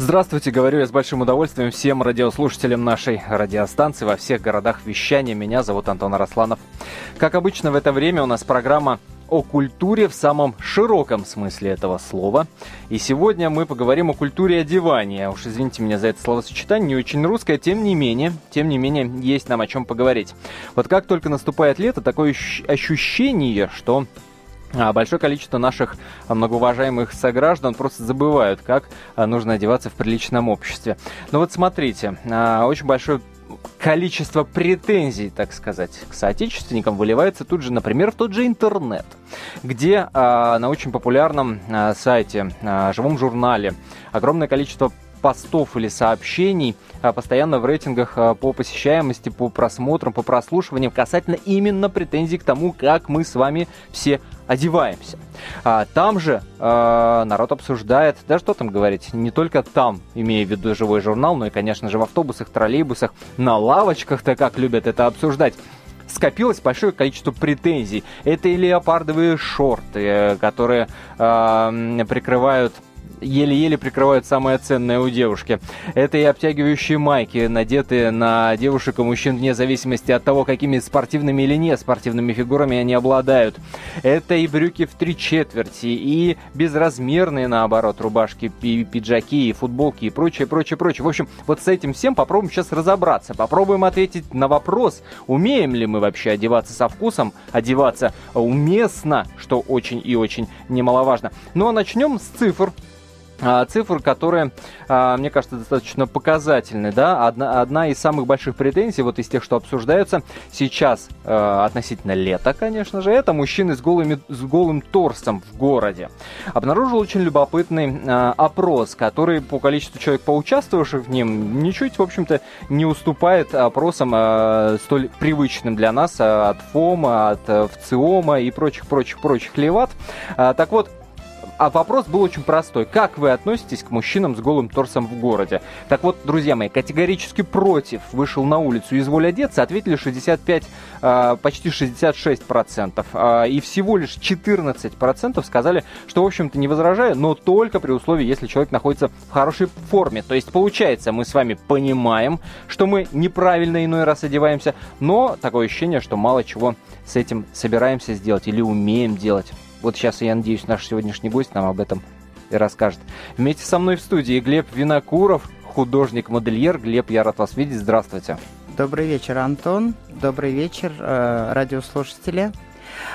Здравствуйте, говорю я с большим удовольствием всем радиослушателям нашей радиостанции во всех городах вещания. Меня зовут Антон Арасланов. Как обычно в это время у нас программа о культуре в самом широком смысле этого слова. И сегодня мы поговорим о культуре одевания. Уж извините меня за это словосочетание, не очень русское, тем не менее, тем не менее, есть нам о чем поговорить. Вот как только наступает лето, такое ощущение, что большое количество наших многоуважаемых сограждан просто забывают, как а, нужно одеваться в приличном обществе. Но вот смотрите, а, очень большое количество претензий, так сказать, к соотечественникам выливается тут же, например, в тот же интернет, где на очень популярном сайте, живом журнале огромное количество постов или сообщений постоянно в рейтингах по посещаемости, по просмотрам, по прослушиваниям касательно именно претензий к тому, как мы с вами все одеваемся. А, там же а, народ обсуждает, да что там говорить, не только там, имея в виду живой журнал, но и, конечно же, в автобусах, троллейбусах, на лавочках-то как любят это обсуждать скопилось большое количество претензий. Это и леопардовые шорты, э, которые э, прикрывают еле-еле прикрывают самое ценное у девушки. Это и обтягивающие майки, надетые на девушек и мужчин вне зависимости от того, какими спортивными или не спортивными фигурами они обладают. Это и брюки в три четверти, и безразмерные, наоборот, рубашки, и пиджаки, и футболки, и прочее, прочее, прочее. В общем, вот с этим всем попробуем сейчас разобраться. Попробуем ответить на вопрос, умеем ли мы вообще одеваться со вкусом, одеваться уместно, что очень и очень немаловажно. Ну а начнем с цифр. А, цифр, которые, а, мне кажется, достаточно показательны. Да? Одна, одна из самых больших претензий, вот из тех, что обсуждаются сейчас а, относительно лета, конечно же, это мужчины с, голыми, с голым торсом в городе. Обнаружил очень любопытный опрос, который по количеству человек, поучаствовавших в нем, ничуть, в общем-то, не уступает опросам столь привычным для нас от ФОМа, от ВЦИОМа и прочих-прочих-прочих леват. Так вот, а вопрос был очень простой. Как вы относитесь к мужчинам с голым торсом в городе? Так вот, друзья мои, категорически против вышел на улицу и изволь одеться, ответили 65, а, почти 66 процентов. А, и всего лишь 14 процентов сказали, что, в общем-то, не возражаю, но только при условии, если человек находится в хорошей форме. То есть, получается, мы с вами понимаем, что мы неправильно иной раз одеваемся, но такое ощущение, что мало чего с этим собираемся сделать или умеем делать. Вот сейчас, я надеюсь, наш сегодняшний гость нам об этом и расскажет. Вместе со мной в студии Глеб Винокуров, художник-модельер. Глеб, я рад вас видеть. Здравствуйте. Добрый вечер, Антон. Добрый вечер, э, радиослушатели.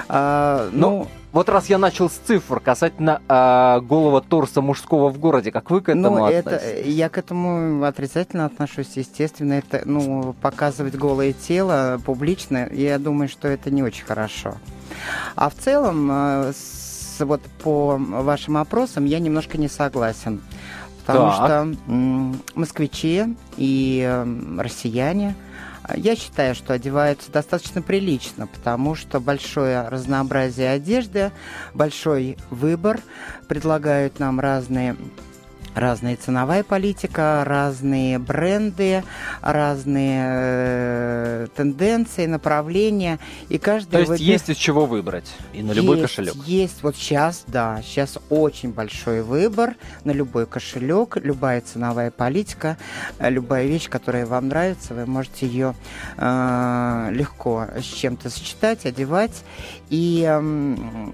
А, ну, ну, вот раз я начал с цифр касательно э, голого торса мужского в городе, как вы к этому ну, относитесь? Это, я к этому отрицательно отношусь, естественно. Это, ну, показывать голое тело публично, я думаю, что это не очень хорошо. А в целом, э, с, вот по вашим опросам я немножко не согласен. Потому так. что м, москвичи и э, россияне, я считаю, что одеваются достаточно прилично, потому что большое разнообразие одежды, большой выбор, предлагают нам разные разная ценовая политика, разные бренды, разные э, тенденции, направления. И каждый То есть выбер... есть из чего выбрать и на любой есть, кошелек? Есть. Вот сейчас, да, сейчас очень большой выбор на любой кошелек, любая ценовая политика, э, любая вещь, которая вам нравится, вы можете ее э, легко с чем-то сочетать, одевать. И э,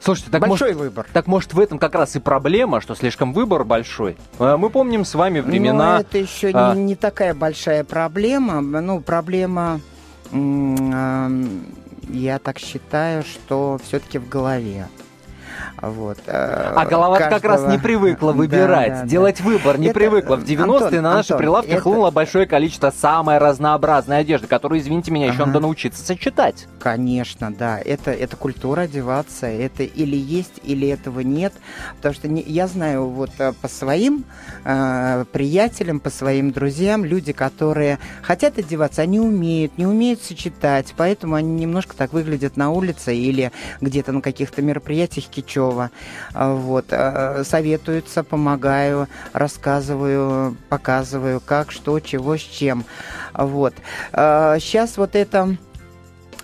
Слушайте, так большой может, выбор. Так может в этом как раз и проблема, что слишком выбор большой. Э, мы помним с вами времена. Но это еще а... не, не такая большая проблема. Ну, проблема, я так считаю, что все-таки в голове. Вот. Э, а голова каждого... как раз не привыкла выбирать, да, да, делать да. выбор, не это... привыкла. В 90-е Антон, на наши Антон, прилавки это... хлынуло большое количество самой разнообразной одежды, которую, извините меня, еще ага. надо научиться сочетать. Конечно, да. Это, это культура одеваться. Это или есть, или этого нет. Потому что не, я знаю вот э, по своим э, приятелям, по своим друзьям, люди, которые хотят одеваться, они умеют, не умеют сочетать, поэтому они немножко так выглядят на улице или где-то на каких-то мероприятиях Кичева. А, вот. А, советуются, помогаю, рассказываю, показываю, как, что, чего, с чем. Вот. Сейчас а, вот это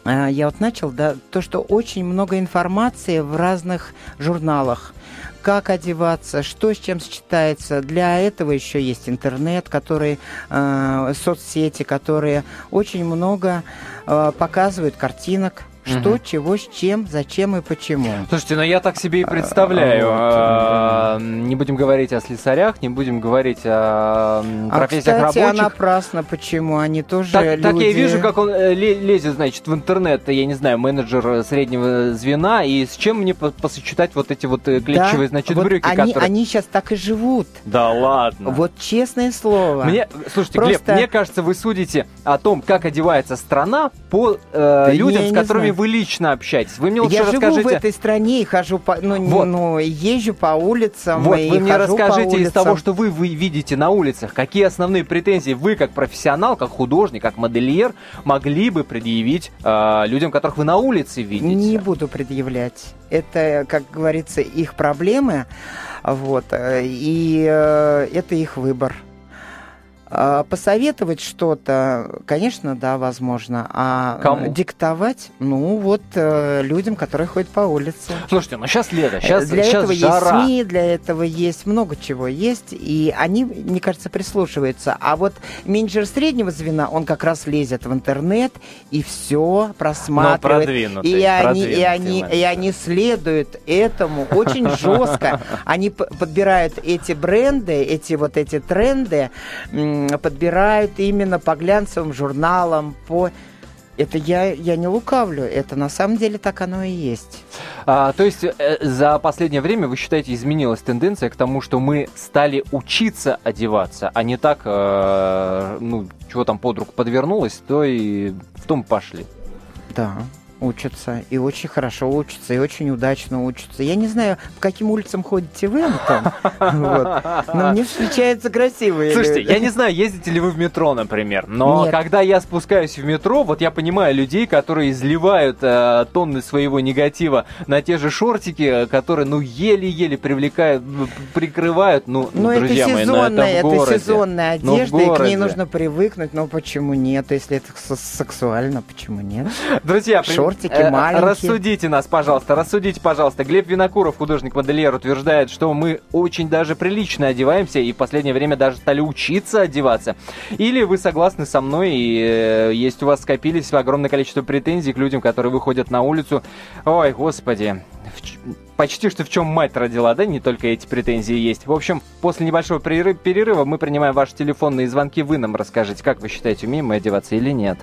а, я вот начал, да, то, что очень много информации в разных журналах, как одеваться, что с чем сочетается. Для этого еще есть интернет, который, э, соцсети, которые очень много э, показывают картинок, что, угу. чего, с чем, зачем и почему. Слушайте, ну я так себе и а, представляю. А, вот, не будем говорить о слесарях, не будем говорить о а, профессиях кстати, рабочих. а напрасно, почему они тоже так, люди... Так я вижу, как он э, лезет, значит, в интернет, я не знаю, менеджер среднего звена, и с чем мне посочетать вот эти вот э, клетчевые, да? значит, вот брюки, они, которые... они сейчас так и живут. Да ладно. Вот честное слово. Мне, слушайте, Просто... Глеб, мне кажется, вы судите о том, как одевается страна по э, людям, с которыми вы лично общаетесь. Вы мне лучше Я расскажите... живу в этой стране и хожу по... Ну, вот. ну езжу по улицам Вот, вы мне расскажите из того, что вы, вы видите на улицах, какие основные претензии вы, как профессионал, как художник, как модельер, могли бы предъявить э, людям, которых вы на улице видите? Не буду предъявлять. Это, как говорится, их проблемы, вот, э, и э, это их выбор. А, посоветовать что-то, конечно, да, возможно. А Кому? диктовать, ну, вот э, людям, которые ходят по улице. Слушайте, ну сейчас лето, сейчас Для сейчас этого жара. есть СМИ, для этого есть много чего есть, и они, мне кажется, прислушиваются. А вот менеджер среднего звена, он как раз лезет в интернет и все просматривает. И они, и, они, и они следуют этому очень жестко. Они подбирают эти бренды, эти вот эти тренды, подбирают именно по глянцевым журналам, по... Это я, я не лукавлю, это на самом деле так оно и есть. А, то есть э, за последнее время, вы считаете, изменилась тенденция к тому, что мы стали учиться одеваться, а не так, э, ну, чего там под руку подвернулось, то и в том пошли. Да учатся, и очень хорошо учатся, и очень удачно учатся. Я не знаю, по каким улицам ходите вы, Антон, но мне встречаются красивые Слушайте, я не знаю, ездите ли вы в метро, например, но когда я спускаюсь в метро, вот я понимаю людей, которые изливают э, тонны своего негатива на те же шортики, которые, ну, еле-еле привлекают, прикрывают, ну, ну друзья мои, ну, это Это сезонная одежда, и к ней нужно привыкнуть, но почему нет? Если это сексуально, почему нет? Друзья, шортики э, маленькие. Рассудите нас, пожалуйста, рассудите, пожалуйста. Глеб Винокуров, художник-модельер, утверждает, что мы очень даже прилично одеваемся и в последнее время даже стали учиться одеваться. Или вы согласны со мной и э, есть у вас скопились огромное количество претензий к людям, которые выходят на улицу. Ой, господи, почти что в чем мать родила, да, не только эти претензии есть. В общем, после небольшого перерыва мы принимаем ваши телефонные звонки, вы нам расскажете, как вы считаете, умеем мы одеваться или нет.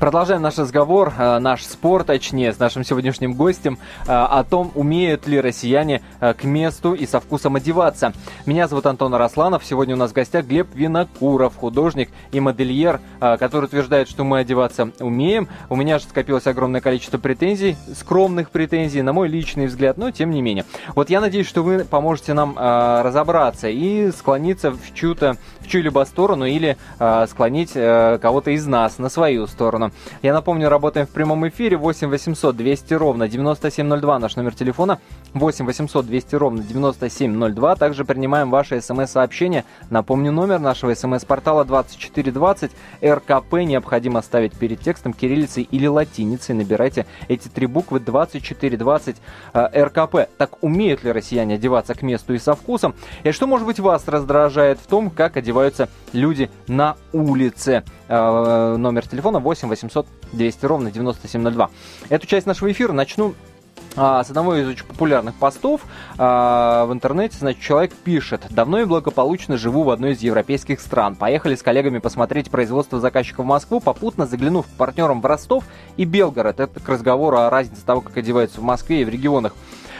Продолжаем наш разговор, э, наш спор, точнее, с нашим сегодняшним гостем э, о том, умеют ли россияне э, к месту и со вкусом одеваться. Меня зовут Антон Арасланов. Сегодня у нас в гостях Глеб Винокуров, художник и модельер, который утверждает, что мы одеваться умеем. У меня же скопилось огромное количество претензий, скромных претензий, на мой личный взгляд, но тем не менее. Вот я надеюсь, что вы поможете нам разобраться и склониться в чью-то в чью-либо сторону или склонить кого-то из нас на свою сторону. Я напомню, работаем в прямом эфире 8 800 200 ровно 9702 наш номер телефона 8 800 200 ровно 9702. Также принимаем ваши смс-сообщения. Напомню, номер нашего смс-портала 2420 РКП необходимо ставить перед текстом кириллицей или латиницей. Набирайте эти три буквы 2420 э, РКП. Так умеют ли россияне одеваться к месту и со вкусом? И что, может быть, вас раздражает в том, как одеваются люди на улице? Э, номер телефона 8 800 200 ровно 9702. Эту часть нашего эфира начну а, с одного из очень популярных постов а, в интернете, значит, человек пишет, давно и благополучно живу в одной из европейских стран. Поехали с коллегами посмотреть производство заказчика в Москву, попутно заглянув к партнерам в Ростов и Белгород. Это к разговору о разнице того, как одеваются в Москве и в регионах.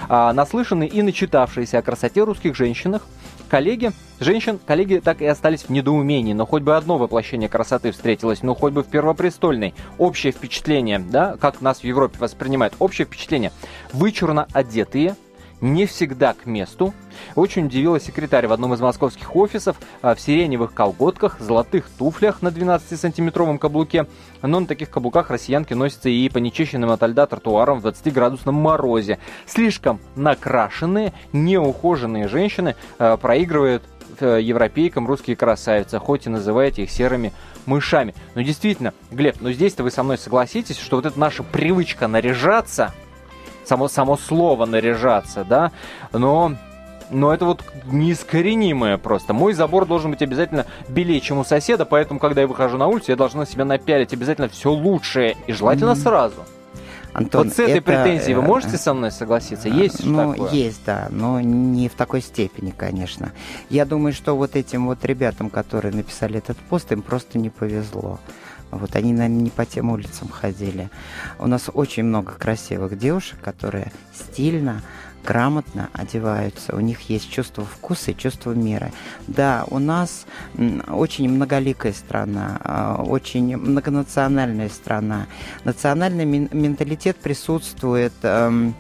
А, наслышанные и начитавшиеся о красоте русских женщинах, коллеги, женщин, коллеги так и остались в недоумении, но хоть бы одно воплощение красоты встретилось, ну хоть бы в Первопрестольной. Общее впечатление, да, как нас в Европе воспринимают, общее впечатление. Вычурно одетые, не всегда к месту. Очень удивила секретарь в одном из московских офисов а, в сиреневых колготках, золотых туфлях на 12-сантиметровом каблуке. Но на таких каблуках россиянки носятся и по нечищенным от льда тротуарам в 20-градусном морозе. Слишком накрашенные, неухоженные женщины а, проигрывают э, европейкам русские красавицы, хоть и называете их серыми мышами. Но действительно, Глеб, ну здесь-то вы со мной согласитесь, что вот эта наша привычка наряжаться, само, само слово наряжаться, да, но но это вот неискоренимое просто. Мой забор должен быть обязательно белее, чем у соседа, поэтому, когда я выхожу на улицу, я должна себя напялить обязательно все лучшее, и желательно mm-hmm. сразу. Антон, вот с этой это, претензией вы э, можете со мной согласиться? Э, есть Ну, такое? есть, да, но не в такой степени, конечно. Я думаю, что вот этим вот ребятам, которые написали этот пост, им просто не повезло. Вот они, наверное, не по тем улицам ходили. У нас очень много красивых девушек, которые стильно, грамотно одеваются, у них есть чувство вкуса и чувство меры. Да, у нас очень многоликая страна, а, очень многонациональная страна. Национальный менталитет присутствует эм,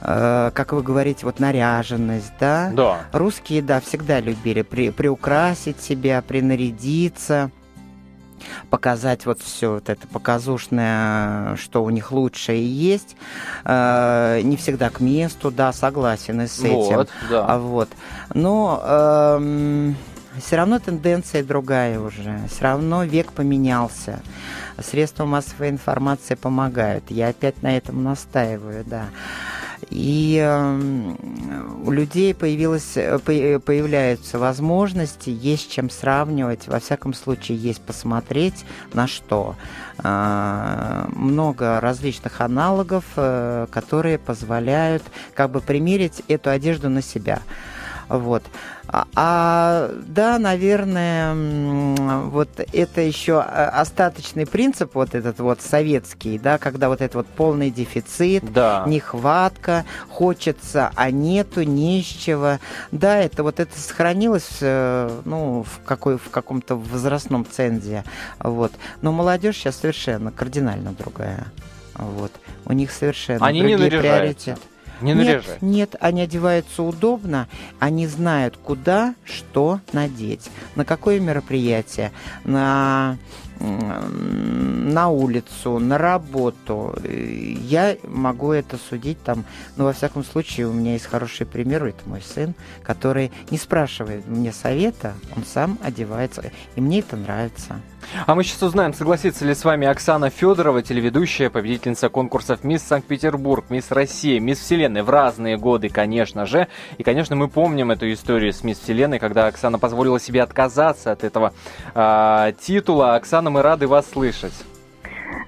э, как вы говорите, вот наряженность, да? Да. Русские, да, всегда любили при, приукрасить себя, принарядиться показать вот все вот это показушное, что у них лучшее есть. Э, не всегда к месту, да, согласен и с этим. Вот, да. А вот. Но э, эм, все равно тенденция другая уже. Все равно век поменялся. Средства массовой информации помогают. Я опять на этом настаиваю, да. И э, у людей появилось, э, появляются возможности, есть чем сравнивать, во всяком случае есть посмотреть на что. Э, много различных аналогов, э, которые позволяют как бы примерить эту одежду на себя. Вот. А, а, да, наверное, вот это еще а, остаточный принцип, вот этот вот советский, да, когда вот это вот полный дефицит, да. нехватка, хочется, а нету, не с чего. Да, это вот это сохранилось, э, ну, в, какой, в каком-то возрастном цензе, вот. Но молодежь сейчас совершенно кардинально другая. Вот. У них совершенно Они другие не приоритеты. Не наряжать? Нет, нет, они одеваются удобно, они знают, куда, что надеть, на какое мероприятие, на на улицу, на работу. Я могу это судить там, но во всяком случае у меня есть хороший пример, это мой сын, который не спрашивает мне совета, он сам одевается, и мне это нравится. А мы сейчас узнаем, согласится ли с вами Оксана Федорова, телеведущая, победительница конкурсов «Мисс Санкт-Петербург», «Мисс Россия», «Мисс Вселенная» в разные годы, конечно же. И, конечно, мы помним эту историю с «Мисс Вселенной», когда Оксана позволила себе отказаться от этого э, титула. Оксана, мы рады вас слышать.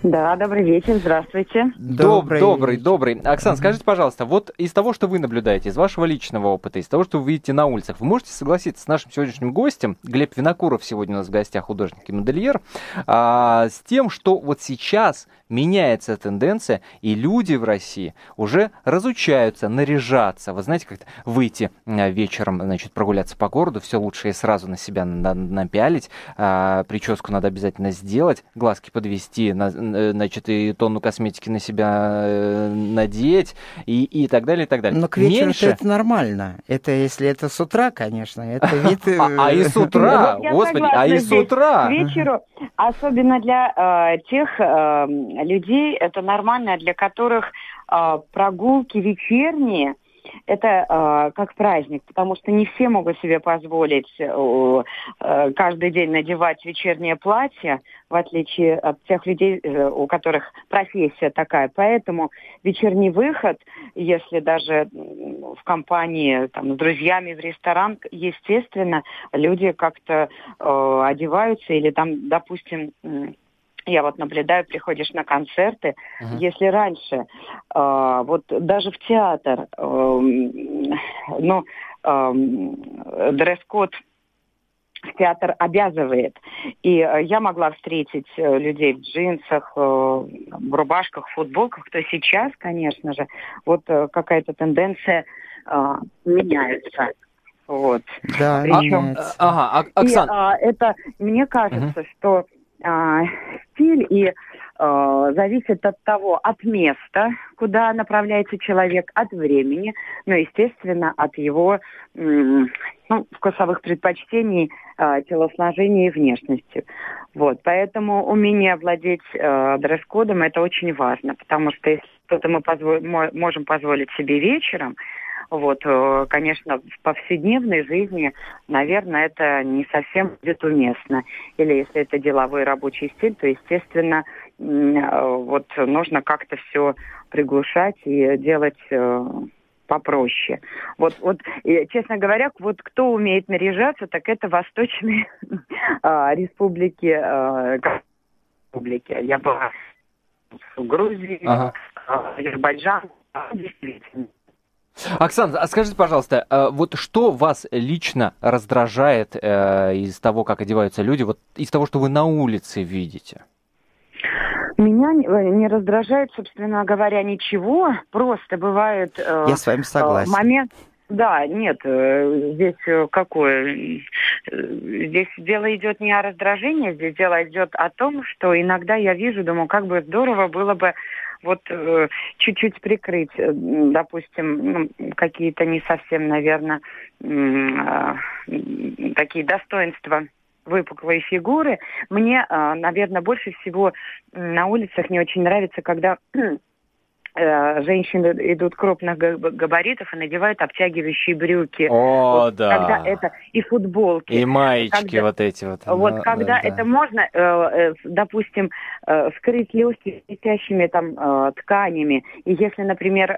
Да, добрый вечер, здравствуйте. Добрый, добрый, добрый. Оксана, скажите, пожалуйста, вот из того, что вы наблюдаете, из вашего личного опыта, из того, что вы видите на улицах, вы можете согласиться с нашим сегодняшним гостем, Глеб Винокуров сегодня у нас в гостях, художник и модельер, а, с тем, что вот сейчас меняется тенденция, и люди в России уже разучаются наряжаться. Вы знаете, как выйти а, вечером, значит, прогуляться по городу, все лучше и сразу на себя надо напялить, а, прическу надо обязательно сделать, глазки подвести, на, Э, значит, и тонну косметики на себя э, надеть, и, и так далее, и так далее. Но к вечеру Меньше... это нормально. Это если это с утра, конечно, это вид... Э, а и с утра, господи, а и с утра. К вечеру, особенно для тех людей, это нормально, для которых прогулки вечерние – это э, как праздник, потому что не все могут себе позволить э, э, каждый день надевать вечернее платье, в отличие от тех людей, э, у которых профессия такая. Поэтому вечерний выход, если даже в компании там, с друзьями в ресторан, естественно, люди как-то э, одеваются или там, допустим, я вот наблюдаю, приходишь на концерты, uh-huh. если раньше, э, вот даже в театр, э, ну, э, дресс-код в театр обязывает. И э, я могла встретить э, людей в джинсах, э, в рубашках, в футболках, то сейчас, конечно же, вот э, какая-то тенденция э, меняется. Вот. Да, Причем, ага, Оксан... и, а, это, мне кажется, угу. что а, стиль и а, зависит от того, от места, куда направляется человек, от времени, но, естественно, от его ну, вкусовых предпочтений, а, телосложения и внешности. Вот, поэтому умение владеть э, дресс-кодом это очень важно, потому что если что-то мы позволь, можем позволить себе вечером, Вот, э, конечно, в повседневной жизни, наверное, это не совсем будет уместно. Или если это деловой рабочий стиль, то, естественно, вот нужно как-то все приглушать и делать попроще. Вот, вот, честно говоря, вот кто умеет наряжаться, так это восточные а, республики, республики. Я была в Грузии, ага. Азербайджан. Оксана, а скажите, пожалуйста, а вот что вас лично раздражает э, из того, как одеваются люди, вот из того, что вы на улице видите? Меня э, не раздражает, собственно говоря, ничего. Просто бывает... Э, Я с вами согласен. Момент, да, нет, э, здесь какое? Здесь дело идет не о раздражении, здесь дело идет о том, что иногда я вижу, думаю, как бы здорово было бы вот чуть-чуть прикрыть, допустим, ну, какие-то не совсем, наверное, такие достоинства выпуклые фигуры. Мне, наверное, больше всего на улицах не очень нравится, когда Э, женщины идут крупных габаритов и надевают обтягивающие брюки. О, вот, да. Когда это и футболки. И маечки когда, вот эти вот. Вот когда да. это можно, э, э, допустим, скрыть легкие летящими там тканями. И если, например,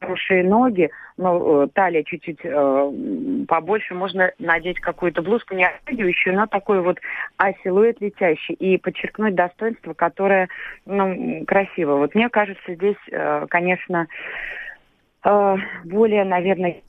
хорошие ноги, ну, талия чуть-чуть побольше, можно надеть какую-то блузку не обтягивающую, но такой вот а силуэт летящий и подчеркнуть достоинство, которое, ну, красиво. Вот мне кажется, здесь, э, конечно, э, более, наверное,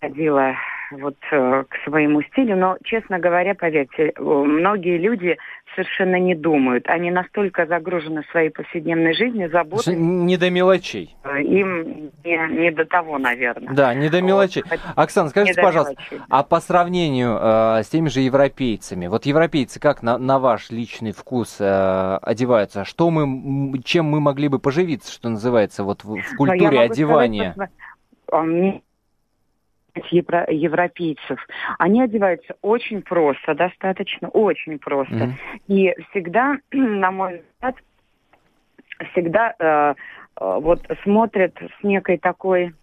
ходила вот э, к своему стилю, но, честно говоря, поверьте, многие люди совершенно не думают. Они настолько загружены своей повседневной жизни, заботой. Не до мелочей. Им не, не до того, наверное. Да, не до мелочей. Вот. Оксана, скажите, пожалуйста, мелочей, а по сравнению э, с теми же европейцами, вот европейцы как на, на ваш личный вкус э, одеваются? Что мы, чем мы могли бы поживиться, что называется, вот в, в культуре одевания? Сказать, евро, европейцев. Они одеваются очень просто, достаточно, очень просто. Mm-hmm. И всегда, на мой взгляд, всегда э, э, вот смотрят с некой такой,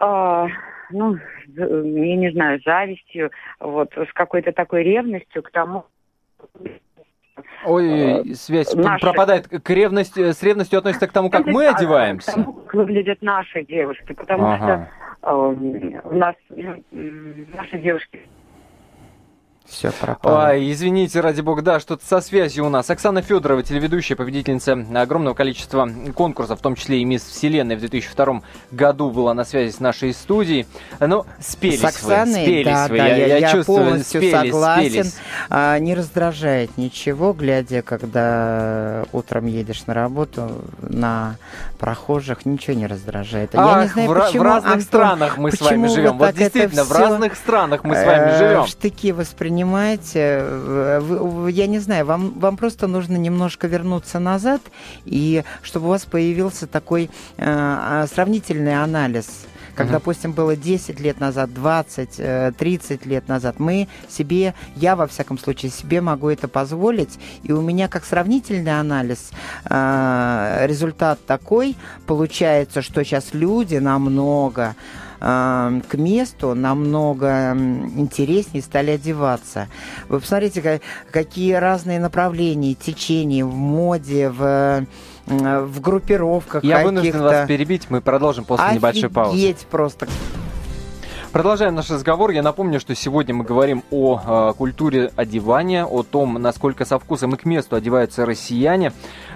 э, ну, я не знаю, завистью, вот с какой-то такой ревностью к тому, Ой, связь наши... пропадает. К ревности, с ревностью относится к тому, как мы одеваемся? К тому, как выглядят наши девушки. Потому ага. что у нас наши девушки все пропало. Ой, извините, ради бога, да, что-то со связью у нас. Оксана Федорова, телеведущая, победительница огромного количества конкурсов, в том числе и Мисс Вселенной в 2002 году была на связи с нашей студией. Ну, спелись с Оксаной, вы, спелись да, вы. Да, я, я, я чувствую, полностью спелись, согласен. Спелись. А, не раздражает ничего, глядя, когда утром едешь на работу, на прохожих, ничего не раздражает. Ах, я не знаю, в, почему, в разных Антон, странах мы с вами живем. Вот действительно, в разных странах мы с вами живем. Штыки воспринимаем понимаете, я не знаю, вам, вам просто нужно немножко вернуться назад, и чтобы у вас появился такой э, а, сравнительный анализ как, uh-huh. допустим, было 10 лет назад, 20, 30 э, лет назад, мы себе, я во всяком случае, себе могу это позволить, и у меня как сравнительный анализ э, результат такой, получается, что сейчас люди намного э, к месту намного интереснее стали одеваться. Вы посмотрите, какие разные направления, течения в моде, в в группировках Я вынужден вас перебить, мы продолжим после Офигеть небольшой паузы. просто. Продолжаем наш разговор. Я напомню, что сегодня мы говорим о э, культуре одевания, о том, насколько со вкусом и к месту одеваются россияне.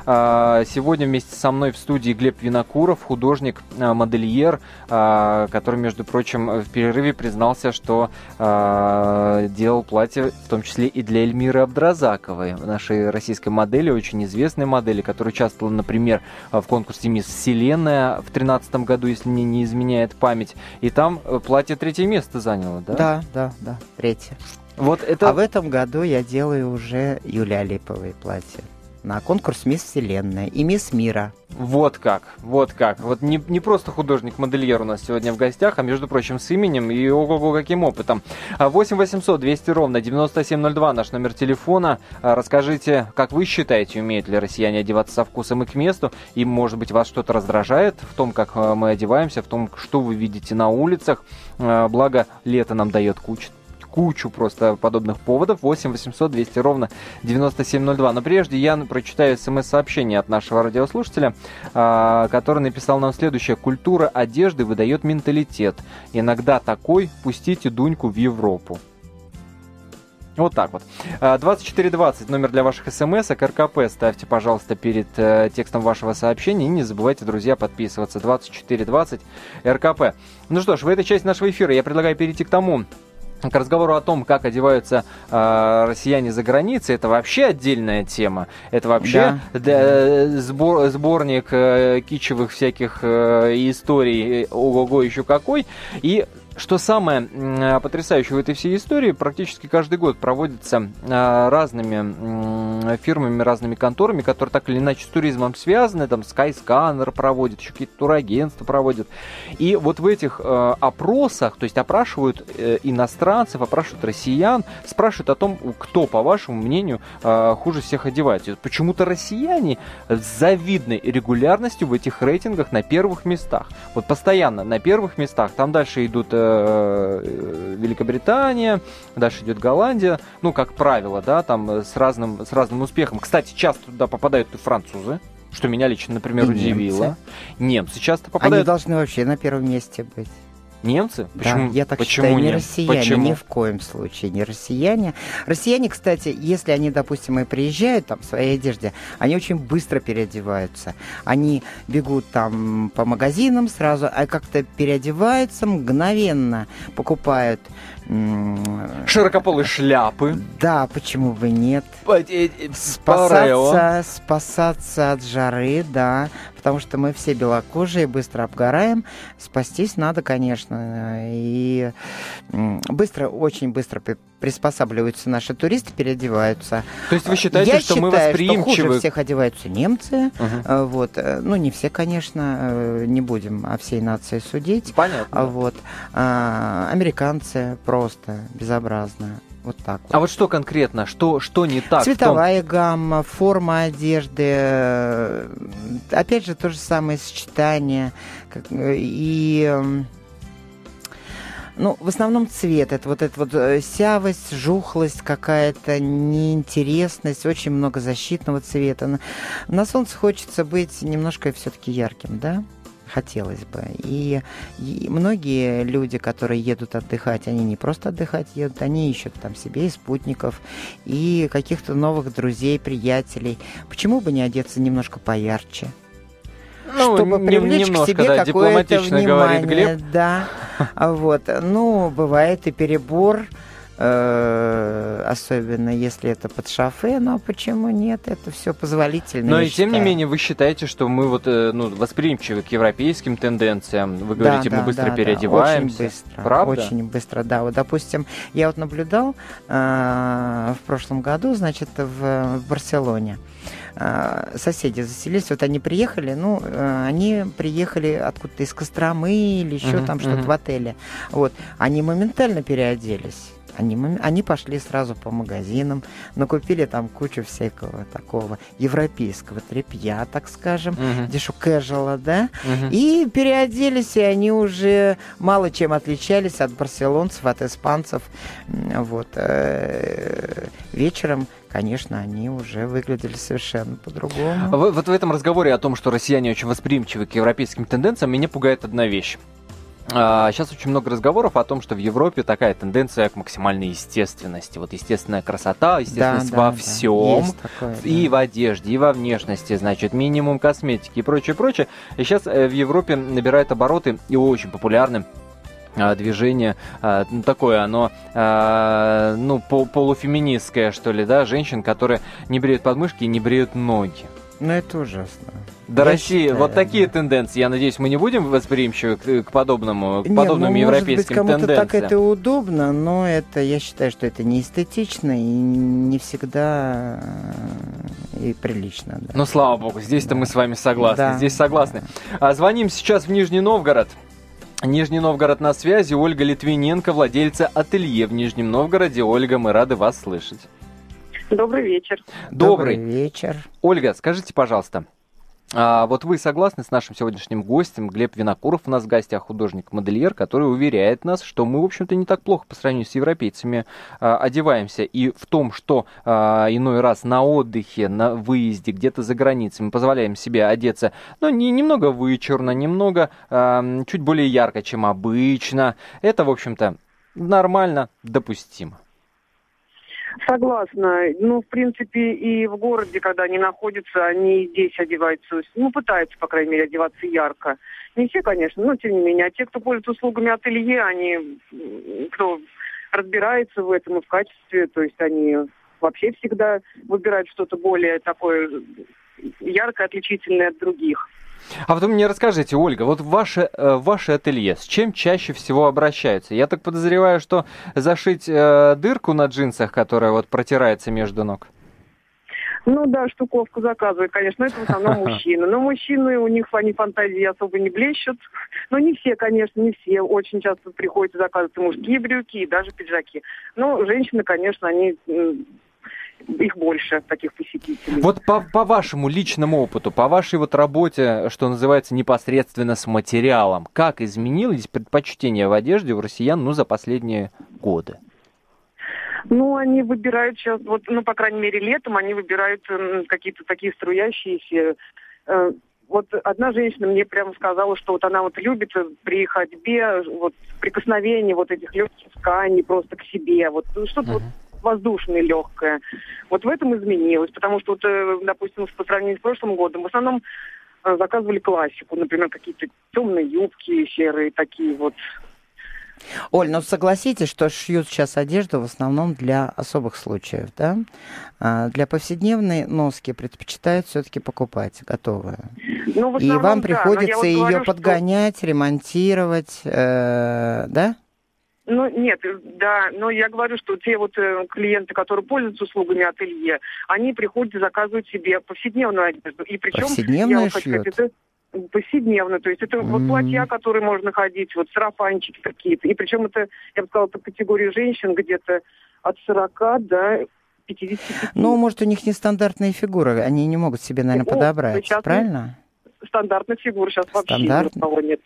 Э, сегодня вместе со мной в студии Глеб Винокуров, художник, э, модельер, э, который, между прочим, в перерыве признался, что делал платье в том числе и для Эльмиры Абдразаковой, нашей российской модели, очень известной модели, которая участвовала, например, в конкурсе «Мисс Вселенная» в 2013 году, если мне не изменяет память. И там э, платье третье место заняло, да? Да, да, да, третье. Вот это... А в этом году я делаю уже Юлия Липовой платье. На конкурс «Мисс Вселенная» и «Мисс Мира». Вот как, вот как. Вот не, не просто художник-модельер у нас сегодня в гостях, а, между прочим, с именем и ого-го каким опытом. 8 800 200 ровно 9702 наш номер телефона. А, расскажите, как вы считаете, умеют ли россияне одеваться со вкусом и к месту? И, может быть, вас что-то раздражает в том, как а, мы одеваемся, в том, что вы видите на улицах. А, благо, лето нам дает кучу кучу просто подобных поводов. 8 800 200 ровно 9702. Но прежде я прочитаю смс-сообщение от нашего радиослушателя, а, который написал нам следующее. Культура одежды выдает менталитет. Иногда такой пустите Дуньку в Европу. Вот так вот. 2420 а, номер для ваших смс РКП ставьте, пожалуйста, перед э, текстом вашего сообщения. И не забывайте, друзья, подписываться. 2420 РКП. Ну что ж, в этой части нашего эфира я предлагаю перейти к тому, к разговору о том, как одеваются э, россияне за границей, это вообще отдельная тема. Это вообще да. Да, сбор, сборник э, кичевых всяких э, историй, ого-го, еще какой. И что самое э, потрясающее в этой всей истории, практически каждый год проводится э, разными фирмами, разными конторами, которые так или иначе с туризмом связаны, там Skyscanner проводит, еще какие-то турагентства проводят. И вот в этих э, опросах, то есть опрашивают иностранцев, опрашивают россиян, спрашивают о том, кто, по вашему мнению, хуже всех одевается. Почему-то россияне с завидной регулярностью в этих рейтингах на первых местах. Вот постоянно на первых местах, там дальше идут Э, Великобритания, дальше идет Голландия, ну, как правило, да, там э, с разным, с разным успехом. Кстати, часто туда попадают и французы, что меня лично, например, и удивило. Немцы. немцы часто попадают. Они должны вообще на первом месте быть. Немцы? Почему? Да, я так Почему считаю, не нет? россияне, Почему? ни в коем случае, не россияне. Россияне, кстати, если они, допустим, и приезжают там в своей одежде, они очень быстро переодеваются. Они бегут там по магазинам сразу, а как-то переодеваются мгновенно, покупают Широкополые шляпы. Да, почему бы нет? Э, э, спасаться, спасаться от жары, да потому что мы все белокожие, быстро обгораем. Спастись надо, конечно, и быстро, очень быстро приспосабливаются наши туристы, переодеваются. То есть вы считаете, Я что считаю, мы восприимчивы? Что хуже всех одеваются немцы, uh-huh. вот, э, ну не все, конечно, не будем о всей нации судить. Понятно. Вот, а, американцы просто безобразно. Вот так вот. А вот что конкретно? Что, что не так? Цветовая том... гамма, форма одежды. Опять же, то же самое сочетание. И ну, в основном цвет. Это вот эта вот э, сявость, жухлость какая-то, неинтересность, очень много защитного цвета. На, солнце хочется быть немножко все-таки ярким, да? хотелось бы. И, и многие люди, которые едут отдыхать, они не просто отдыхать едут, они ищут там себе и спутников, и каких-то новых друзей, приятелей. Почему бы не одеться немножко поярче? Ну, чтобы привлечь немножко, к себе да, какое-то внимание. Да, вот. Ну, бывает и перебор. Э, особенно если это под шофе, но почему нет? Это все позволительно. Но и считаю. тем не менее вы считаете, что мы вот э, ну, восприимчивы к европейским тенденциям. Вы говорите, да, мы быстро да, переодеваемся. Да, очень быстро. Правда? Очень быстро, да. Вот, допустим, я вот наблюдал э, в прошлом году, значит, в, в Барселоне э, соседи заселились, вот они приехали, ну, они приехали откуда-то из Костромы или еще uh-huh, там что-то uh-huh. в отеле. Вот, они моментально переоделись. Они, они пошли сразу по магазинам, накупили там кучу всякого такого европейского тряпья, так скажем, uh-huh. дешу кэжуала, да, uh-huh. и переоделись, и они уже мало чем отличались от барселонцев, от испанцев. Вот. Э, вечером конечно, они уже выглядели совершенно по-другому. Вот в этом разговоре о том, что россияне очень восприимчивы к европейским тенденциям, меня пугает одна вещь. Сейчас очень много разговоров о том, что в Европе такая тенденция к максимальной естественности. Вот естественная красота, естественность да, во да, всем. Да. Такое, и да. в одежде, и во внешности, значит, минимум косметики и прочее, прочее. И сейчас э, в Европе набирает обороты и очень популярны а, движение а, ну, такое, оно а, ну полуфеминистское что ли, да, женщин, которые не бреют подмышки и не бреют ноги. Ну это ужасно. До я России считаю, вот такие да. тенденции. Я надеюсь, мы не будем восприимчивы к, к подобному, к не, подобным ну, европейским может быть, кому-то так это удобно, но это я считаю, что это не эстетично и не всегда и прилично. Да. Ну, слава богу, здесь-то да. мы с вами согласны. Да. Здесь согласны. А, звоним сейчас в Нижний Новгород. Нижний Новгород на связи. Ольга Литвиненко, владельца ателье в Нижнем Новгороде. Ольга, мы рады вас слышать. Добрый вечер. Добрый, Добрый вечер. Ольга, скажите, пожалуйста, а вот вы согласны с нашим сегодняшним гостем? Глеб Винокуров у нас в гостях, художник-модельер, который уверяет нас, что мы, в общем-то, не так плохо по сравнению с европейцами а, одеваемся. И в том, что а, иной раз на отдыхе, на выезде, где-то за границей мы позволяем себе одеться, ну, не, немного вычурно, немного а, чуть более ярко, чем обычно. Это, в общем-то, нормально, допустимо. Согласна. Ну, в принципе, и в городе, когда они находятся, они здесь одеваются, ну, пытаются, по крайней мере, одеваться ярко. Не все, конечно, но тем не менее. А те, кто пользуется услугами ателье, они, кто разбирается в этом и в качестве, то есть они вообще всегда выбирают что-то более такое яркое, отличительное от других. А потом мне расскажите, Ольга, вот ваше, э, ваше ателье, с чем чаще всего обращаются? Я так подозреваю, что зашить э, дырку на джинсах, которая вот протирается между ног? Ну да, штуковку заказывают, конечно, это в основном мужчины. Но мужчины, у них они фантазии особо не блещут. Но не все, конечно, не все. Очень часто приходится заказывать мужские брюки и даже пиджаки. Но женщины, конечно, они их больше, таких посетителей. Вот по, по вашему личному опыту, по вашей вот работе, что называется, непосредственно с материалом, как изменились предпочтения в одежде у россиян, ну, за последние годы? Ну, они выбирают сейчас, вот, ну, по крайней мере, летом они выбирают э, какие-то такие струящиеся. Э, вот одна женщина мне прямо сказала, что вот она вот любит при ходьбе, вот прикосновение вот этих легких тканей просто к себе, вот ну, что-то uh-huh. вот воздушное, легкое. Вот в этом изменилось, потому что, вот, э, допустим, по сравнению с прошлым годом, в основном э, заказывали классику, например, какие-то темные юбки серые такие вот. Оль, ну согласитесь, что шьют сейчас одежду в основном для особых случаев, да? А для повседневной носки предпочитают все-таки покупать готовые. Ну, основном, И вам приходится вот ее говорю, подгонять, что... ремонтировать, э, да? Ну, нет, да, но я говорю, что те вот э, клиенты, которые пользуются услугами ателье, они приходят и заказывают себе повседневную одежду. И причем, Повседневную я шьют? это повседневно, то есть это mm-hmm. вот платья, которые можно ходить, вот сарафанчики какие-то. И причем это, я бы сказала, по категории женщин где-то от 40 до 55. Ну, может, у них нестандартные фигуры, они не могут себе, наверное, О, подобрать, правильно? Стандартных фигур сейчас вообще Стандарт... ни у кого нет.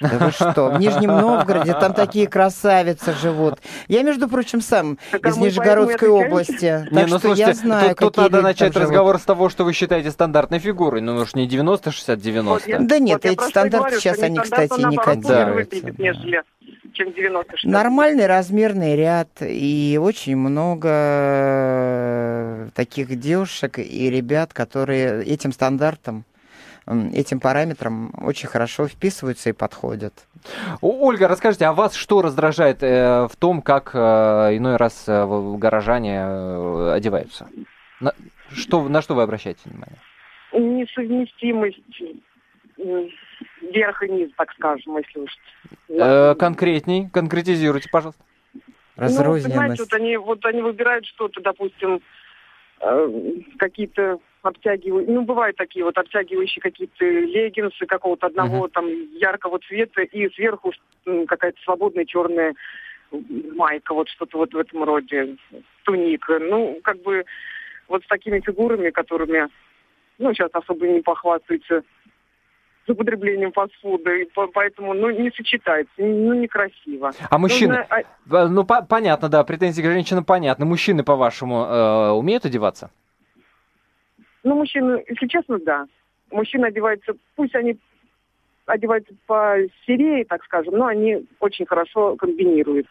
Да вы что, в Нижнем Новгороде там такие красавицы живут. Я, между прочим, сам так, из Нижегородской области. Не, так ну, что слушайте, я знаю, тут, тут надо начать разговор живут. с того, что вы считаете стандартной фигурой. Ну, уж не 90-60-90. Вот, да нет, вот эти стандарты говорю, сейчас они, кстати, не котируются. Да. чем 90 Нормальный размерный ряд и очень много таких девушек и ребят, которые этим стандартам этим параметрам очень хорошо вписываются и подходят. Ольга, расскажите, а вас что раздражает э, в том, как э, иной раз э, горожане э, одеваются? На что, на что вы обращаете внимание? Несовместимость верх и низ, так скажем, если уж. Э, конкретней, конкретизируйте, пожалуйста. Разрозненность. Ну, понимаете, вот они, вот они выбирают что-то, допустим, э, какие-то обтягивающие, ну, бывают такие вот обтягивающие какие-то леггинсы какого-то одного uh-huh. там яркого цвета, и сверху какая-то свободная черная майка, вот что-то вот в этом роде, туника. Ну, как бы вот с такими фигурами, которыми, ну, сейчас особо не похвастаются с употреблением фастфуда, и поэтому, ну, не сочетается, ну, некрасиво. А мужчины, Нужно... ну, по- понятно, да, претензии к женщинам понятны. Мужчины, по-вашему, э, умеют одеваться? Ну, мужчины, если честно, да. Мужчины одеваются, пусть они одеваются по серии, так скажем, но они очень хорошо комбинируют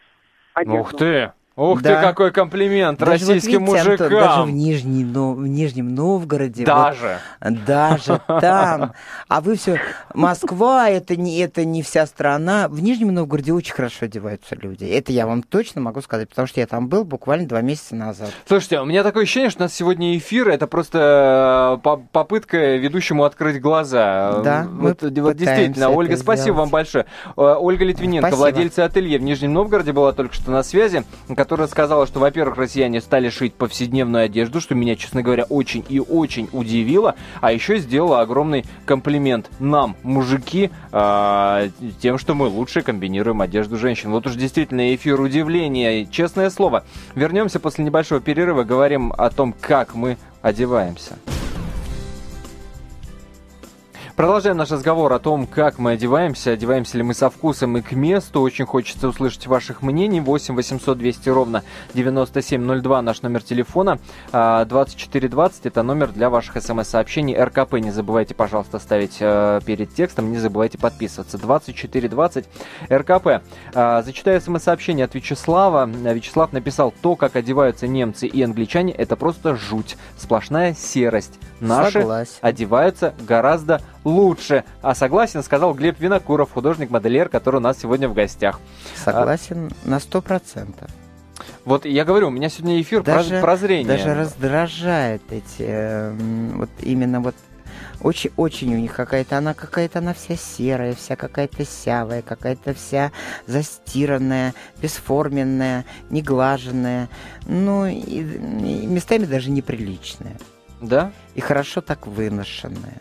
одежду. Ух ты! Ух даже, ты, какой комплимент даже российским вот видите, мужикам. Антон, даже в, Нижний, но, в Нижнем Новгороде. Даже. Вот, даже там. А вы все, Москва, это не, это не вся страна. В Нижнем Новгороде очень хорошо одеваются люди. Это я вам точно могу сказать, потому что я там был буквально два месяца назад. Слушайте, у меня такое ощущение, что у нас сегодня эфир, это просто э, попытка ведущему открыть глаза. Да, вот, вот действительно, Ольга, спасибо сделать. вам большое. Э, Ольга Литвиненко, спасибо. владельца ателье в Нижнем Новгороде, была только что на связи которая сказала, что, во-первых, россияне стали шить повседневную одежду, что меня, честно говоря, очень и очень удивило, а еще сделала огромный комплимент нам, мужики, э, тем, что мы лучше комбинируем одежду женщин. Вот уж действительно эфир удивления, честное слово. Вернемся после небольшого перерыва, говорим о том, как мы одеваемся. Продолжаем наш разговор о том, как мы одеваемся, одеваемся ли мы со вкусом и к месту. Очень хочется услышать ваших мнений. 8 800 200 ровно 9702 наш номер телефона. 2420 а, это номер для ваших смс-сообщений. РКП не забывайте, пожалуйста, ставить э, перед текстом. Не забывайте подписываться. 2420 РКП. А, зачитаю смс-сообщение от Вячеслава. Вячеслав написал, то, как одеваются немцы и англичане, это просто жуть. Сплошная серость. Наши Согласен. одеваются гораздо лучше. А согласен, сказал Глеб Винокуров, художник-модельер, который у нас сегодня в гостях. Согласен а, на сто процентов. Вот я говорю, у меня сегодня эфир даже, про зрение. Даже раздражает эти, э, вот именно вот очень, очень у них какая-то, она какая-то, она вся серая, вся какая-то сявая, какая-то вся застиранная, бесформенная, неглаженная, ну, и, и местами даже неприличная. Да? И хорошо так выношенная.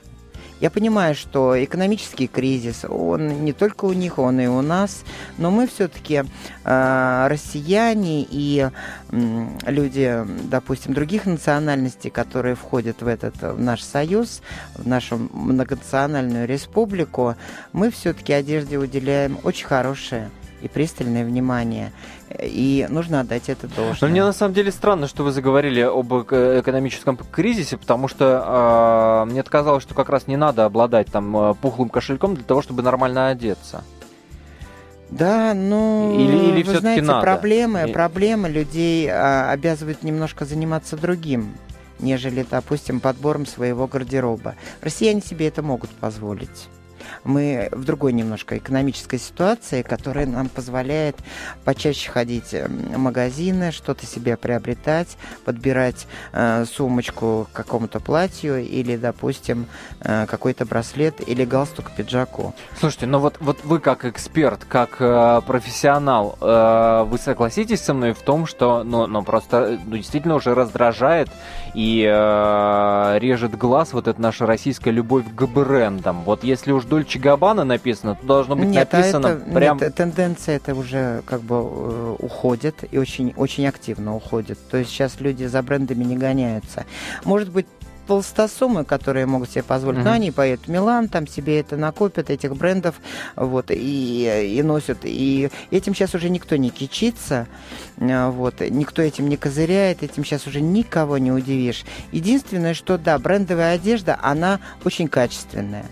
Я понимаю, что экономический кризис, он не только у них, он и у нас, но мы все-таки э, россияне и э, люди, допустим, других национальностей, которые входят в этот в наш союз, в нашу многонациональную республику, мы все-таки одежде уделяем очень хорошее и пристальное внимание. И нужно отдать это должное. Но мне на самом деле странно, что вы заговорили об экономическом кризисе, потому что э, мне казалось, что как раз не надо обладать там э, пухлым кошельком для того, чтобы нормально одеться. Да, ну, или, или вы знаете, надо? проблемы, и... проблемы людей а, обязывают немножко заниматься другим, нежели, допустим, подбором своего гардероба. Россияне себе это могут позволить мы в другой немножко экономической ситуации, которая нам позволяет почаще ходить в магазины, что-то себе приобретать, подбирать э, сумочку к какому-то платью или, допустим, э, какой-то браслет или галстук к пиджаку. Слушайте, ну вот, вот вы как эксперт, как э, профессионал, э, вы согласитесь со мной в том, что ну, ну просто ну, действительно уже раздражает и э, режет глаз вот эта наша российская любовь к брендам. Вот если уж Дольче Габбана написано, то должно быть нет, а написано а это, прям... Нет, тенденция это уже как бы э, уходит и очень, очень активно уходит. То есть сейчас люди за брендами не гоняются. Может быть, толстосумы, которые могут себе позволить, mm-hmm. но они поедут в Милан, там себе это накопят, этих брендов, вот, и, и носят. И этим сейчас уже никто не кичится, э, вот, никто этим не козыряет, этим сейчас уже никого не удивишь. Единственное, что, да, брендовая одежда, она очень качественная.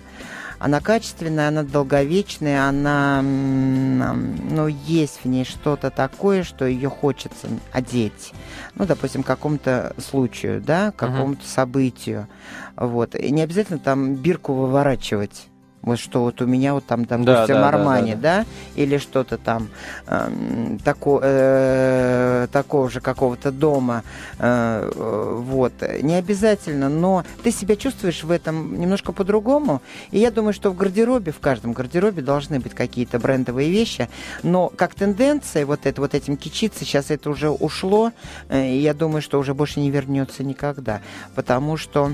Она качественная, она долговечная, она, ну, есть в ней что-то такое, что ее хочется одеть. Ну, допустим, какому-то случаю, да, какому-то uh-huh. событию. Вот. И не обязательно там бирку выворачивать. Вот что вот у меня вот там, допустим, да, да, Армани, да, да, да. да, или что-то там э, тако, э, такого же какого-то дома, э, вот, не обязательно, но ты себя чувствуешь в этом немножко по-другому, и я думаю, что в гардеробе, в каждом гардеробе должны быть какие-то брендовые вещи, но как тенденция вот это вот этим кичиться, сейчас это уже ушло, э, и я думаю, что уже больше не вернется никогда, потому что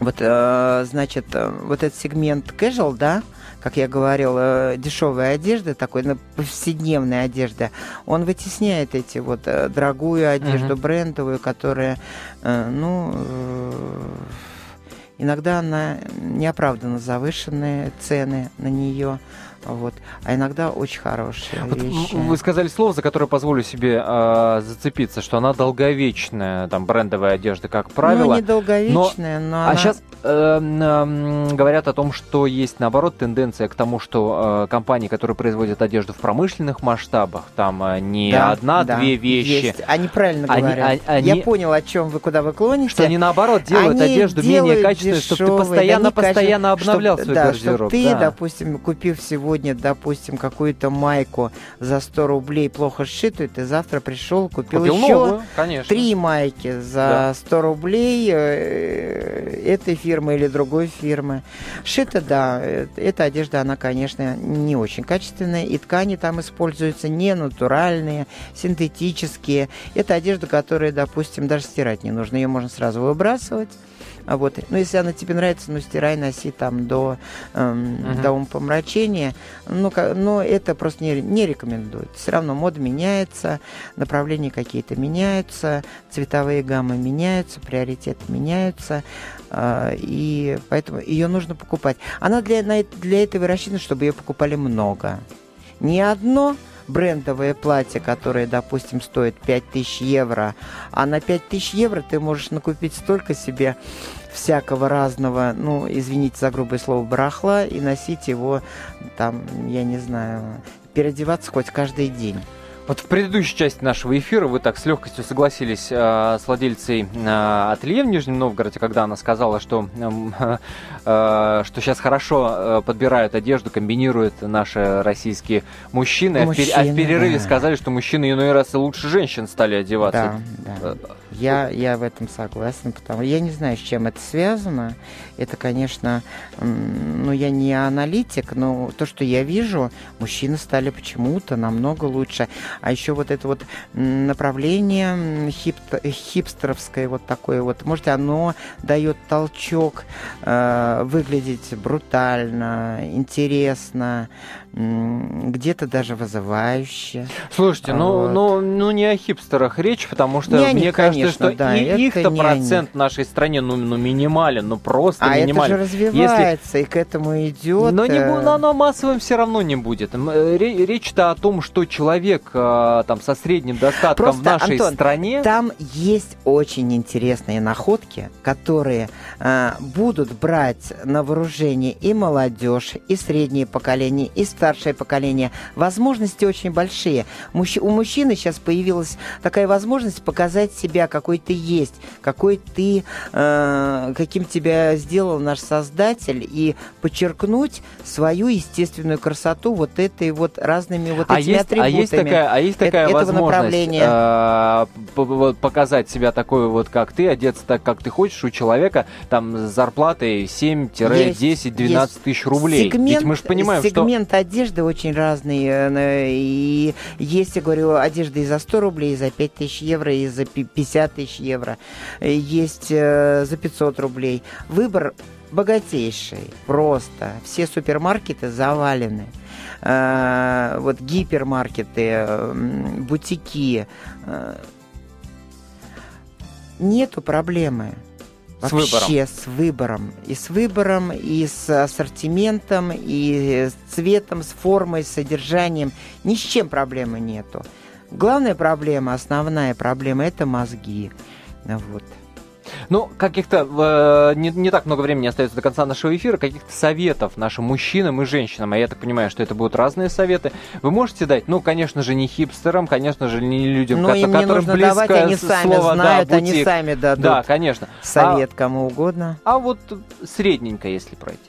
вот, э, значит, э, вот этот сегмент casual, да, как я говорил, э, дешевая одежда, такой ну, повседневная одежда, он вытесняет эти вот дорогую одежду uh-huh. брендовую, которая, ну, иногда она неоправданно завышенные цены на нее. Вот. А иногда очень хорошие вот вещи. Вы сказали слово, за которое позволю себе э, зацепиться, что она долговечная, там брендовая одежда, как правило. Ну, не долговечная, но, но а она... сейчас э, э, говорят о том, что есть, наоборот, тенденция к тому, что э, компании, которые производят одежду в промышленных масштабах, там э, не да, одна-две да, вещи. Есть. Они правильно они, говорят. Они, Я понял, о чем вы, куда вы клоните. Что они, наоборот, делают они одежду делают менее качественной, чтобы ты постоянно-постоянно да, обновлял чтоб, свой да, гардероб. Чтобы ты, да. допустим, купив всего сегодня, допустим, какую-то майку за 100 рублей плохо сшитую, ты завтра пришел, купил, купил еще новую, конечно. три майки за да. 100 рублей э, этой фирмы или другой фирмы. Шито, да, э, эта одежда, она, конечно, не очень качественная, и ткани там используются не натуральные, синтетические. Это одежда, которая, допустим, даже стирать не нужно, ее можно сразу выбрасывать. А вот. Ну, если она тебе нравится, ну, стирай, носи там до, эм, uh-huh. до умопомрачения. Ну, но это просто не, не рекомендуют. Все равно мода меняется, направления какие-то меняются, цветовые гаммы меняются, приоритеты меняются. Э, и поэтому ее нужно покупать. Она для, для этого рассчитана, чтобы ее покупали много. Не одно, брендовое платье, которое, допустим, стоит 5000 евро, а на 5000 евро ты можешь накупить столько себе всякого разного, ну, извините за грубое слово, барахла и носить его там, я не знаю, переодеваться хоть каждый день. Вот в предыдущей части нашего эфира вы так с легкостью согласились э, с владельцей э, ателье в Нижнем Новгороде, когда она сказала, что, э, э, что сейчас хорошо э, подбирают одежду, комбинируют наши российские мужчины, мужчины а, в, а в перерыве да. сказали, что мужчины иной раз и лучше женщин стали одеваться. Да, да. Я, я в этом согласен, потому я не знаю, с чем это связано. Это, конечно, ну, я не аналитик, но то, что я вижу, мужчины стали почему-то намного лучше. А еще вот это вот направление хип, хипстеровское вот такое вот, может, оно дает толчок э, выглядеть брутально, интересно, где-то даже вызывающе. Слушайте, ну, вот. ну, ну, ну не о хипстерах речь, потому что не мне кажется, конечно, что да, и их-то процент в нашей стране ну, ну минимален, ну просто а минимален. это же развивается Если... и к этому идет. Но, не, но оно массовым все равно не будет. Э, речь-то о том, что человек э, там со средним достатком просто, в нашей Антон, стране... Там есть очень интересные находки, которые э, будут брать на вооружение и молодежь, и среднее поколение, и старшее поколение, возможности очень большие. Мужч... У мужчины сейчас появилась такая возможность показать себя, какой ты есть, какой ты, э, каким тебя сделал наш Создатель, и подчеркнуть свою естественную красоту вот этой вот разными вот а этими есть, атрибутами. А есть такая, а есть такая этого возможность э, показать себя такой вот, как ты, одеться так, как ты хочешь, у человека там с зарплатой 7-10-12 тысяч рублей. Сегмент, Ведь мы же понимаем, сегмент что одежды очень разные. Э, и есть, я говорю, одежда и за 100 рублей, и за 5 тысяч евро, и за 50 тысяч евро. Есть э, за 500 рублей. Выбор богатейший, просто. Все супермаркеты завалены. Э, вот гипермаркеты, бутики. Нету проблемы. С Вообще с выбором. И с выбором, и с ассортиментом, и с цветом, с формой, с содержанием. Ни с чем проблемы нету. Главная проблема, основная проблема – это мозги. Вот. Ну, каких-то, э, не, не так много времени остается до конца нашего эфира, каких-то советов нашим мужчинам и женщинам, а я так понимаю, что это будут разные советы, вы можете дать? Ну, конечно же, не хипстерам, конечно же, не людям, ну, им которым не близко давать, они сами слово, знают, да, они сами дадут да, конечно. совет а, кому угодно. А вот средненько, если пройти.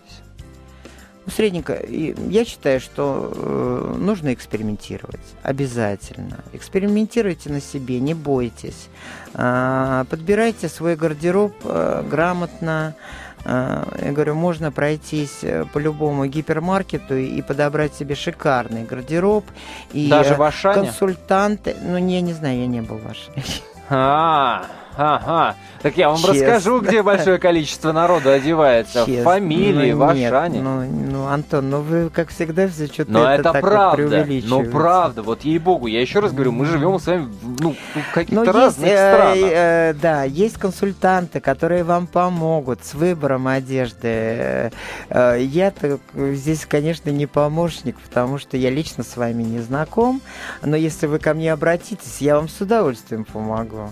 Средненько. Я считаю, что э, нужно экспериментировать. Обязательно. Экспериментируйте на себе, не бойтесь. Э, подбирайте свой гардероб э, грамотно. Э, я говорю, можно пройтись э, по любому гипермаркету и подобрать себе шикарный гардероб. И Даже в Ашане? Консультанты. Ну, я не знаю, я не был в Ашане. А, ага. Так я вам Честно. расскажу, где большое количество народу одевается. Честно. Фамилии ну, в Ашане. Ну, ну, Антон, ну вы, как всегда, все что-то Но это, это правда. Ну, правда. Вот ей-богу, я еще раз говорю, мы живем с вами ну, в каких-то ну, разных есть, странах. Э, э, да, есть консультанты, которые вам помогут с выбором одежды. Э, я-то здесь, конечно, не помощник, потому что я лично с вами не знаком. Но если вы ко мне обратитесь, я вам с удовольствием помогу.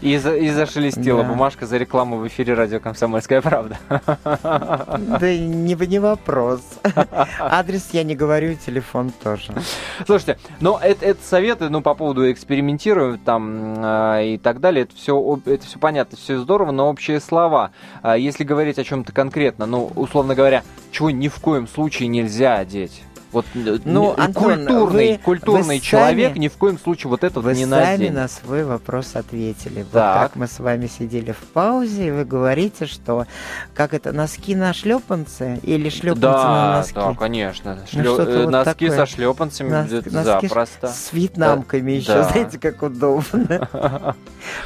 И, за, и зашелестела да. бумажка за рекламу в эфире радио «Комсомольская правда». Да не, не вопрос. Адрес я не говорю, телефон тоже. Слушайте, ну это, это советы, ну по поводу экспериментировать там э, и так далее, это все, это все понятно, все здорово, но общие слова. А если говорить о чем-то конкретно, ну условно говоря, чего ни в коем случае нельзя одеть? Вот э, ну, Антон, культурный, вы, культурный вы человек сами, ни в коем случае вот этот вы не наденет. Вы сами на свой вопрос ответили. Так. Вот как мы с вами сидели в паузе, и вы говорите, что как это, носки на шлепанцы или шлепанцы да, на носки? Да, конечно. Шлё... Ну, э, носки такое. со шлепанцами Нос... запросто. С вьетнамками да. еще, да. знаете, как удобно.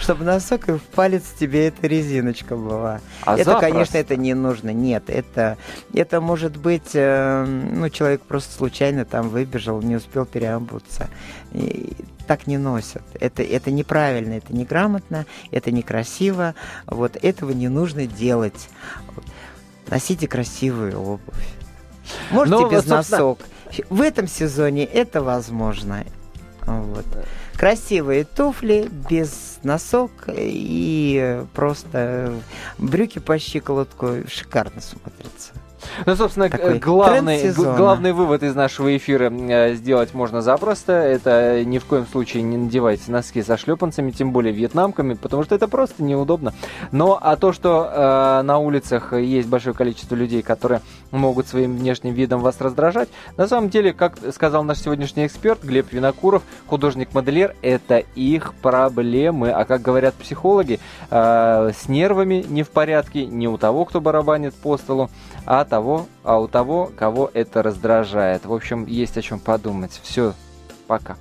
Чтобы носок и в палец тебе эта резиночка была. А это, конечно, это не нужно. Нет, это, это может быть, э, ну, человек просто случайно там выбежал, не успел переобуться. И так не носят. Это, это неправильно, это неграмотно, это некрасиво. Вот этого не нужно делать. Носите красивую обувь. Можете Но, ну, без собственно... носок. В этом сезоне это возможно. Вот. Красивые туфли без носок и просто брюки по щиколотку шикарно смотрятся. Ну, собственно, Такой главный, главный вывод из нашего эфира э, сделать можно запросто. Это ни в коем случае не надевайте носки со шлепанцами, тем более вьетнамками, потому что это просто неудобно. Но а то, что э, на улицах есть большое количество людей, которые могут своим внешним видом вас раздражать, на самом деле, как сказал наш сегодняшний эксперт Глеб Винокуров, художник-модельер, это их проблемы. А как говорят психологи, э, с нервами не в порядке не у того, кто барабанит по столу, а того, а у того, кого это раздражает. В общем, есть о чем подумать. Все, пока.